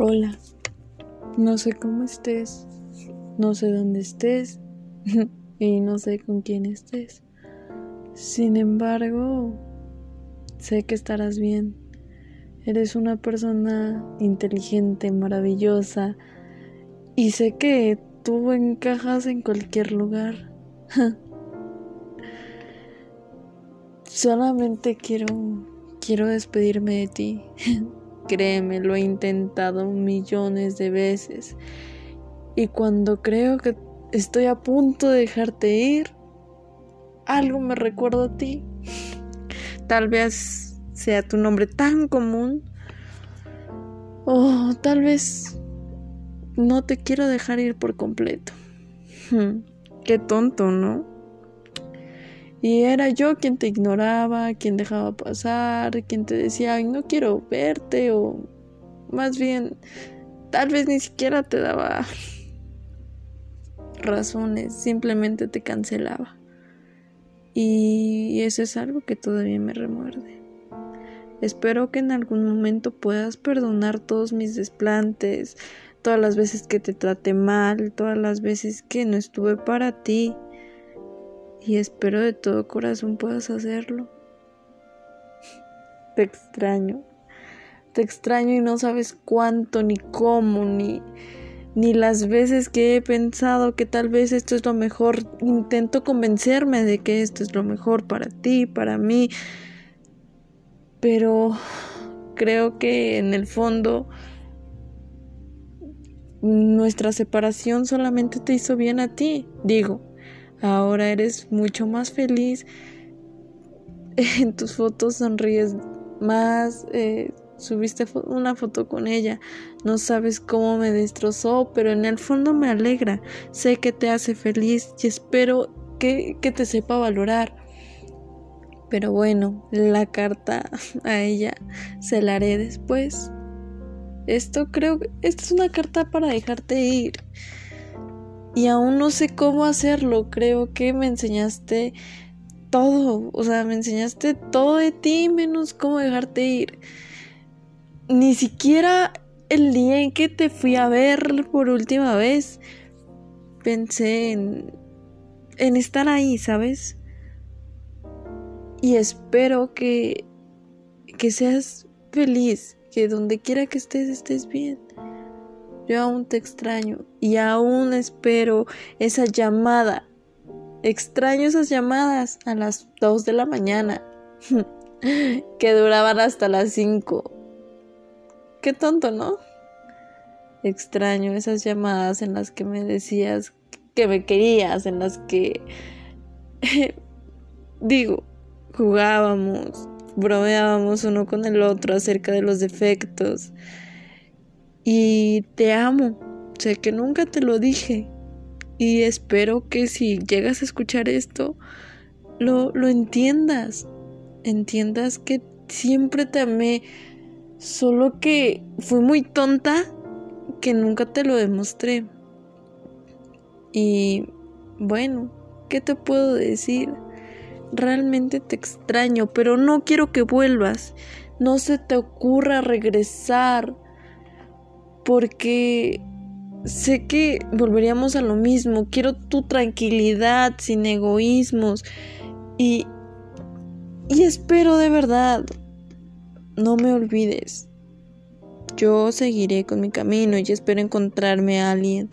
Hola, no sé cómo estés, no sé dónde estés y no sé con quién estés. Sin embargo, sé que estarás bien. Eres una persona inteligente, maravillosa y sé que tú encajas en cualquier lugar. Solamente quiero quiero despedirme de ti. Créeme, lo he intentado millones de veces. Y cuando creo que estoy a punto de dejarte ir, algo me recuerda a ti. Tal vez sea tu nombre tan común. O tal vez no te quiero dejar ir por completo. Hmm, qué tonto, ¿no? Y era yo quien te ignoraba, quien dejaba pasar, quien te decía, Ay, no quiero verte, o más bien, tal vez ni siquiera te daba razones, simplemente te cancelaba. Y eso es algo que todavía me remuerde. Espero que en algún momento puedas perdonar todos mis desplantes, todas las veces que te traté mal, todas las veces que no estuve para ti y espero de todo corazón puedas hacerlo. Te extraño. Te extraño y no sabes cuánto, ni cómo, ni, ni las veces que he pensado que tal vez esto es lo mejor. Intento convencerme de que esto es lo mejor para ti, para mí. Pero creo que en el fondo nuestra separación solamente te hizo bien a ti. Digo, Ahora eres mucho más feliz. En tus fotos sonríes más. Eh, subiste una foto con ella. No sabes cómo me destrozó, pero en el fondo me alegra. Sé que te hace feliz y espero que, que te sepa valorar. Pero bueno, la carta a ella se la haré después. Esto creo que esta es una carta para dejarte ir y aún no sé cómo hacerlo. Creo que me enseñaste todo, o sea, me enseñaste todo de ti menos cómo dejarte ir. Ni siquiera el día en que te fui a ver por última vez pensé en, estar ahí, ¿sabes? Y espero que, que seas feliz, que donde quiera que estés estés bien. Yo aún te extraño y aún espero esa llamada. Extraño esas llamadas a las 2 de la mañana que duraban hasta las 5. Qué tonto, ¿no? Extraño esas llamadas en las que me decías que me querías, en las que digo, jugábamos, bromeábamos uno con el otro acerca de los defectos y te amo. Sé que nunca te lo dije y espero que si llegas a escuchar esto, lo, lo entiendas. Entiendas que siempre te amé, solo que fui muy tonta que nunca te lo demostré. Y bueno, ¿qué te puedo decir? Realmente te extraño, pero no quiero que vuelvas. No se te ocurra regresar porque sé que volveríamos a lo mismo. Quiero tu tranquilidad, sin egoísmos. Y, y espero de verdad, no me olvides. Yo seguiré con mi camino y espero encontrarme a alguien.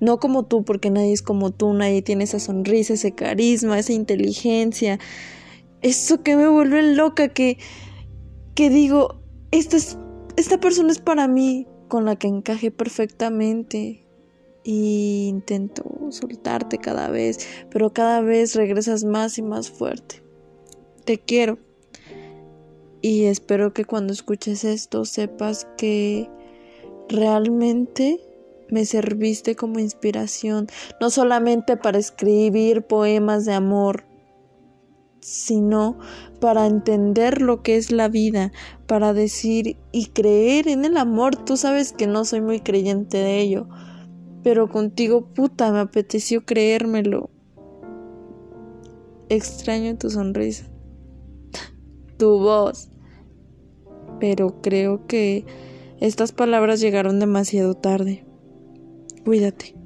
No como tú, porque nadie es como tú, nadie tiene esa sonrisa, ese carisma, esa inteligencia. Eso que me vuelve loca, que, que digo, esta, es, esta persona es para mí con la que encaje perfectamente y intento soltarte cada vez, pero cada vez regresas más y más fuerte. Te quiero y espero que cuando escuches esto sepas que realmente me serviste como inspiración, no solamente para escribir poemas de amor, sino para entender lo que es la vida, para decir y creer en el amor. Tú sabes que no soy muy creyente de ello, pero contigo puta me apeteció creérmelo. Extraño tu sonrisa, tu voz, pero creo que Estas palabras llegaron demasiado tarde. Cuídate.